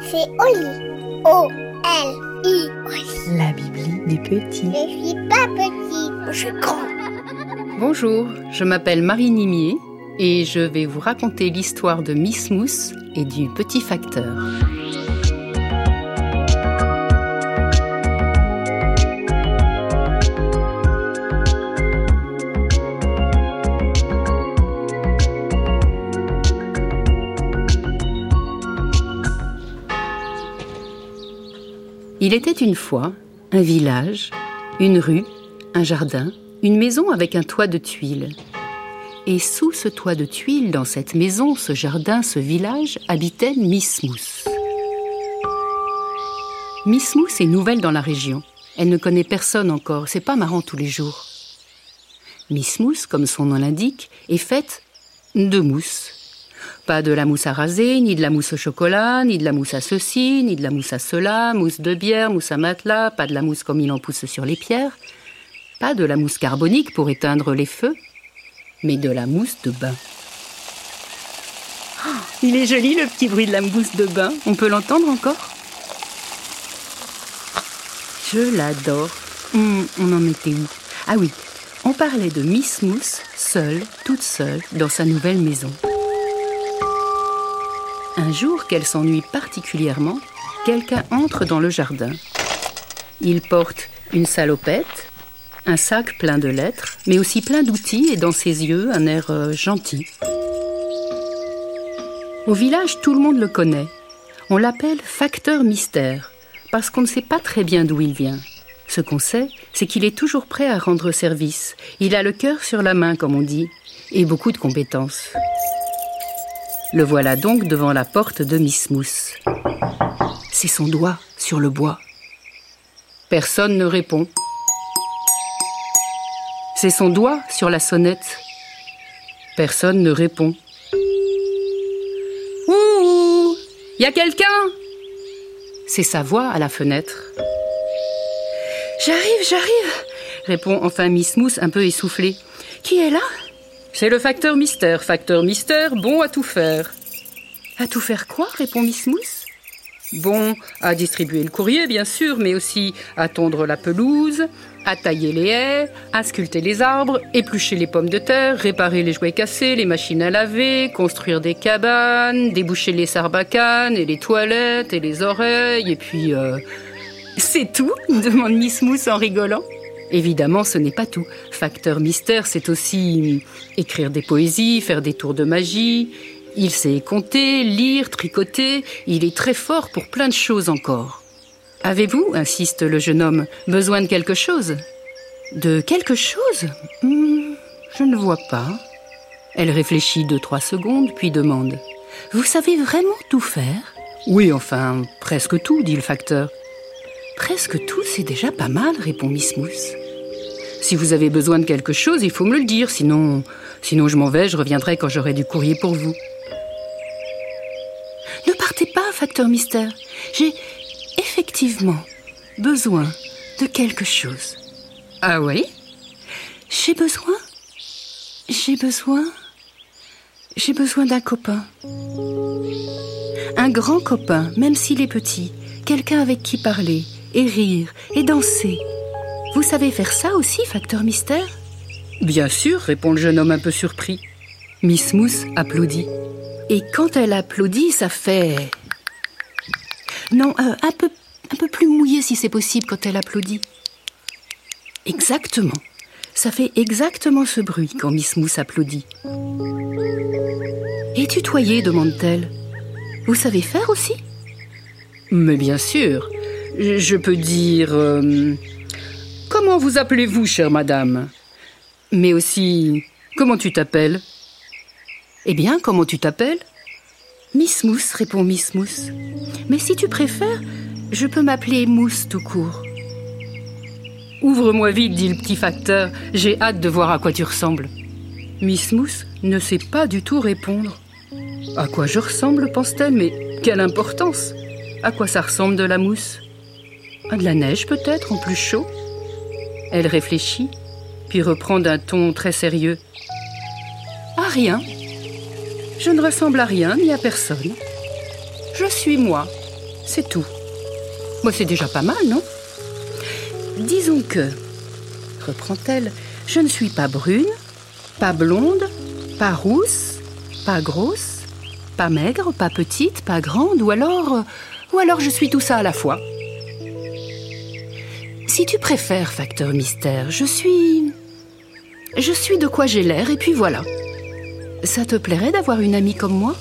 C'est Oli. O-L-I. La Bibli des petits. Je suis pas petit, je suis grand. Bonjour, je m'appelle Marie Nimier et je vais vous raconter l'histoire de Miss Mousse et du petit facteur. Il était une fois un village, une rue, un jardin, une maison avec un toit de tuiles. Et sous ce toit de tuiles, dans cette maison, ce jardin, ce village, habitait Miss Mousse. Miss Mousse est nouvelle dans la région. Elle ne connaît personne encore, c'est pas marrant tous les jours. Miss Mousse, comme son nom l'indique, est faite de mousse. Pas de la mousse à raser, ni de la mousse au chocolat, ni de la mousse à ceci, ni de la mousse à cela, mousse de bière, mousse à matelas, pas de la mousse comme il en pousse sur les pierres, pas de la mousse carbonique pour éteindre les feux, mais de la mousse de bain. Oh, il est joli le petit bruit de la mousse de bain. On peut l'entendre encore? Je l'adore. Hum, on en était où? Ah oui, on parlait de Miss Mousse, seule, toute seule, dans sa nouvelle maison. Un jour qu'elle s'ennuie particulièrement, quelqu'un entre dans le jardin. Il porte une salopette, un sac plein de lettres, mais aussi plein d'outils et dans ses yeux un air euh, gentil. Au village, tout le monde le connaît. On l'appelle facteur mystère, parce qu'on ne sait pas très bien d'où il vient. Ce qu'on sait, c'est qu'il est toujours prêt à rendre service. Il a le cœur sur la main, comme on dit, et beaucoup de compétences. Le voilà donc devant la porte de Miss Mousse. C'est son doigt sur le bois. Personne ne répond. C'est son doigt sur la sonnette. Personne ne répond. Ouh Y a quelqu'un? C'est sa voix à la fenêtre. J'arrive, j'arrive répond enfin Miss Mousse un peu essoufflée. Qui est là? C'est le facteur mystère. Facteur mystère, bon à tout faire. À tout faire quoi répond Miss Mousse. Bon, à distribuer le courrier, bien sûr, mais aussi à tondre la pelouse, à tailler les haies, à sculpter les arbres, éplucher les pommes de terre, réparer les jouets cassés, les machines à laver, construire des cabanes, déboucher les sarbacanes et les toilettes et les oreilles, et puis... Euh... C'est tout demande Miss Mousse en rigolant. Évidemment, ce n'est pas tout. Facteur mystère, c'est aussi écrire des poésies, faire des tours de magie. Il sait compter, lire, tricoter. Il est très fort pour plein de choses encore. Avez-vous, insiste le jeune homme, besoin de quelque chose? De quelque chose? Hmm, Je ne vois pas. Elle réfléchit deux, trois secondes, puis demande Vous savez vraiment tout faire? Oui, enfin, presque tout, dit le facteur. Presque tout, c'est déjà pas mal, répond Miss Mousse. Si vous avez besoin de quelque chose, il faut me le dire, sinon, sinon je m'en vais, je reviendrai quand j'aurai du courrier pour vous. Ne partez pas, facteur mystère. J'ai effectivement besoin de quelque chose. Ah oui? J'ai besoin J'ai besoin J'ai besoin d'un copain. Un grand copain, même s'il est petit. Quelqu'un avec qui parler, et rire, et danser. Vous savez faire ça aussi, facteur mystère? Bien sûr, répond le jeune homme un peu surpris. Miss Mousse applaudit. Et quand elle applaudit, ça fait... Non, euh, un, peu, un peu plus mouillé si c'est possible quand elle applaudit. Exactement. Ça fait exactement ce bruit quand Miss Mousse applaudit. Et tutoyer demande-t-elle. Vous savez faire aussi? Mais bien sûr. Je peux dire... Euh, comment vous appelez-vous, chère madame? Mais aussi... Comment tu t'appelles? Eh bien, comment tu t'appelles? Miss Mousse, répond Miss Mousse. Mais si tu préfères, je peux m'appeler Mousse tout court. Ouvre-moi vite, dit le petit facteur. J'ai hâte de voir à quoi tu ressembles. Miss Mousse ne sait pas du tout répondre. À quoi je ressemble, pense-t-elle, mais quelle importance? À quoi ça ressemble de la mousse? À de la neige peut-être, en plus chaud? Elle réfléchit, puis reprend d'un ton très sérieux. À rien. Je ne ressemble à rien ni à personne. Je suis moi, c'est tout. Moi, c'est déjà pas mal, non? Disons que, reprend-elle, je ne suis pas brune, pas blonde, pas rousse, pas grosse, pas maigre, pas petite, pas grande, ou alors, ou alors je suis tout ça à la fois. Si tu préfères, facteur mystère, je suis, je suis de quoi j'ai l'air, et puis voilà. Ça te plairait d'avoir une amie comme moi?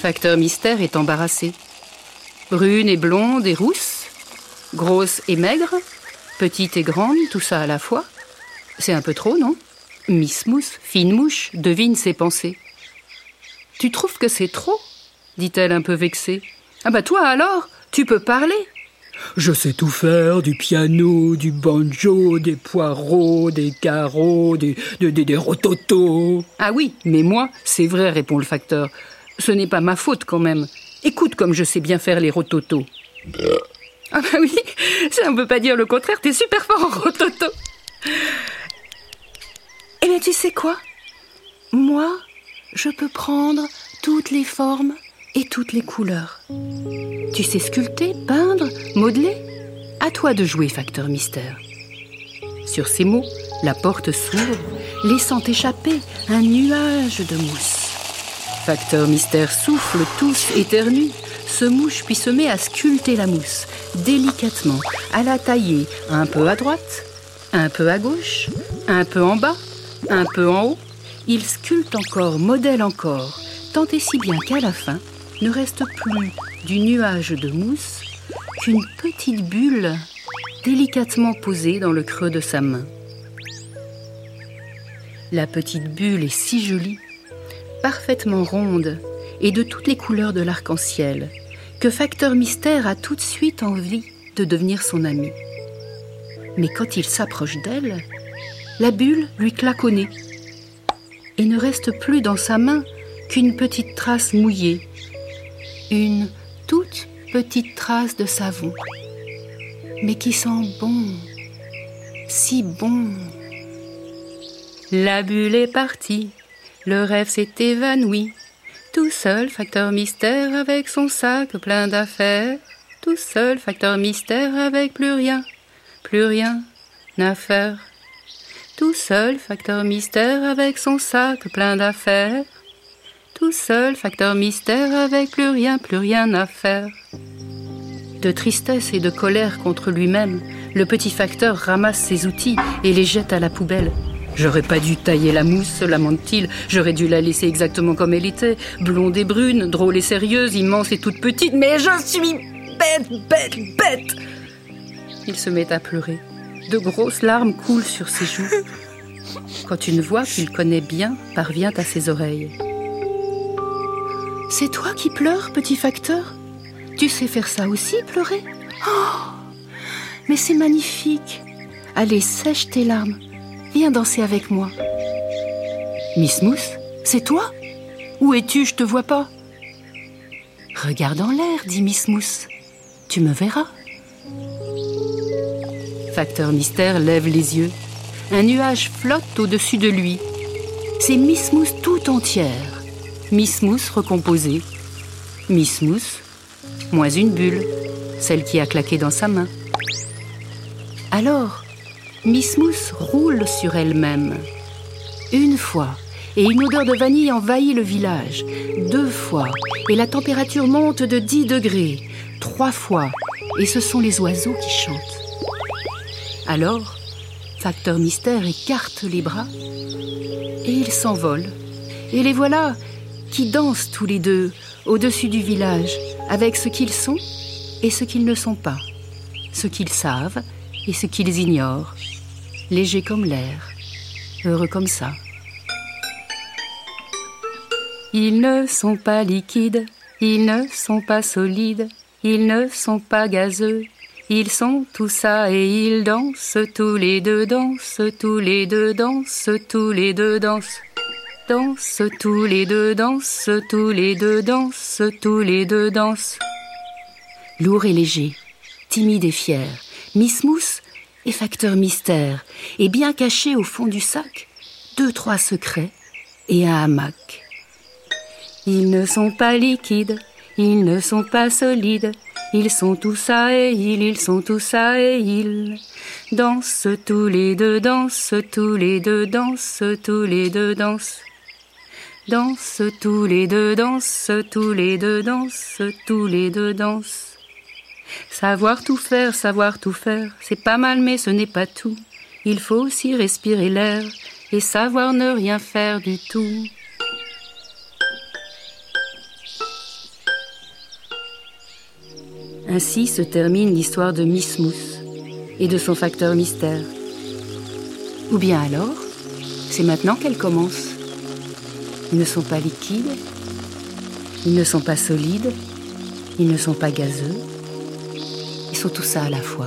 Facteur mystère est embarrassé. Brune et blonde et rousse, grosse et maigre, petite et grande, tout ça à la fois. C'est un peu trop, non? Miss Mousse, fine mouche, devine ses pensées. Tu trouves que c'est trop? dit-elle un peu vexée. Ah bah toi alors, tu peux parler. Je sais tout faire, du piano, du banjo, des poireaux, des carreaux, des, des, des, rototos. Ah oui, mais moi, c'est vrai, répond le facteur. Ce n'est pas ma faute quand même. Écoute comme je sais bien faire les rototos. Ah bah oui, ça ne peut pas dire le contraire, t'es super fort en rototo. Eh bien tu sais quoi? Moi, je peux prendre toutes les formes et toutes les couleurs. Tu sais sculpter, peindre, modeler? À toi de jouer, facteur mystère. Sur ces mots, la porte s'ouvre, laissant échapper un nuage de mousse. Facteur mystère souffle, tousse, éternue, se mouche puis se met à sculpter la mousse, délicatement, à la tailler un peu à droite, un peu à gauche, un peu en bas, un peu en haut. Il sculpte encore, modèle encore, tant et si bien qu'à la fin, ne reste plus du nuage de mousse qu'une petite bulle délicatement posée dans le creux de sa main. La petite bulle est si jolie, parfaitement ronde et de toutes les couleurs de l'arc-en-ciel, que Facteur Mystère a tout de suite envie de devenir son ami. Mais quand il s'approche d'elle, la bulle lui claque au nez et ne reste plus dans sa main qu'une petite trace mouillée, une toute petite trace de savon, mais qui sent bon, si bon. La bulle est partie, le rêve s'est évanoui. Tout seul, facteur mystère avec son sac plein d'affaires. Tout seul, facteur mystère avec plus rien, plus rien à faire. Tout seul, facteur mystère avec son sac plein d'affaires. Tout seul, facteur mystère avec plus rien, plus rien à faire. De tristesse et de colère contre lui-même, le petit facteur ramasse ses outils et les jette à la poubelle. J'aurais pas dû tailler la mousse, lamente-t-il. J'aurais dû la laisser exactement comme elle était, blonde et brune, drôle et sérieuse, immense et toute petite. Mais je suis bête, bête, bête. Il se met à pleurer. De grosses larmes coulent sur ses joues. Quand une voix qu'il connaît bien parvient à ses oreilles. C'est toi qui pleures, petit facteur Tu sais faire ça aussi, pleurer Oh Mais c'est magnifique Allez, sèche tes larmes. Viens danser avec moi. Miss Mousse, c'est toi? Où es-tu? Je te vois pas. Regarde en l'air, dit Miss Mousse. Tu me verras. Facteur Mystère lève les yeux. Un nuage flotte au-dessus de lui. C'est Miss Mousse tout entière. Miss Mousse recomposée. Miss Mousse, moins une bulle, celle qui a claqué dans sa main. Alors, Miss Mousse roule sur elle-même. Une fois, et une odeur de vanille envahit le village. Deux fois, et la température monte de 10 degrés. Trois fois, et ce sont les oiseaux qui chantent. Alors, Facteur Mystère écarte les bras, et ils s'envolent. Et les voilà qui dansent tous les deux au-dessus du village, avec ce qu'ils sont et ce qu'ils ne sont pas, ce qu'ils savent et ce qu'ils ignorent, légers comme l'air, heureux comme ça. Ils ne sont pas liquides, ils ne sont pas solides, ils ne sont pas gazeux, ils sont tout ça et ils dansent tous les deux, dansent tous les deux, dansent tous les deux, dansent. Danse tous les deux, danse tous les deux, danse tous les deux, danse. Lourd et léger, timide et fier, Miss Mousse est facteur mystère, et bien caché au fond du sac, deux, trois secrets et un hamac. Ils ne sont pas liquides, ils ne sont pas solides, ils sont tous à et ils, ils sont tous à et ils. Dansent tous les deux, dansent tous les deux, dansent tous les deux, dansent. Dansent tous les deux, dansent tous les deux, dansent tous les deux, dansent. Savoir tout faire, savoir tout faire, c'est pas mal mais ce n'est pas tout. Il faut aussi respirer l'air et savoir ne rien faire du tout. Ainsi se termine l'histoire de Miss Mousse et de son facteur mystère. Ou bien alors, c'est maintenant qu'elle commence. Ils ne sont pas liquides, ils ne sont pas solides, ils ne sont pas gazeux, ils sont tout ça à la fois.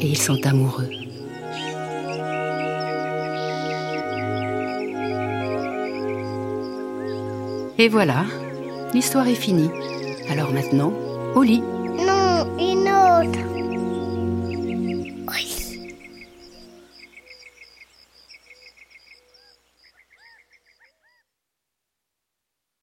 Et ils sont amoureux. Et voilà, l'histoire est finie. Alors maintenant, au lit.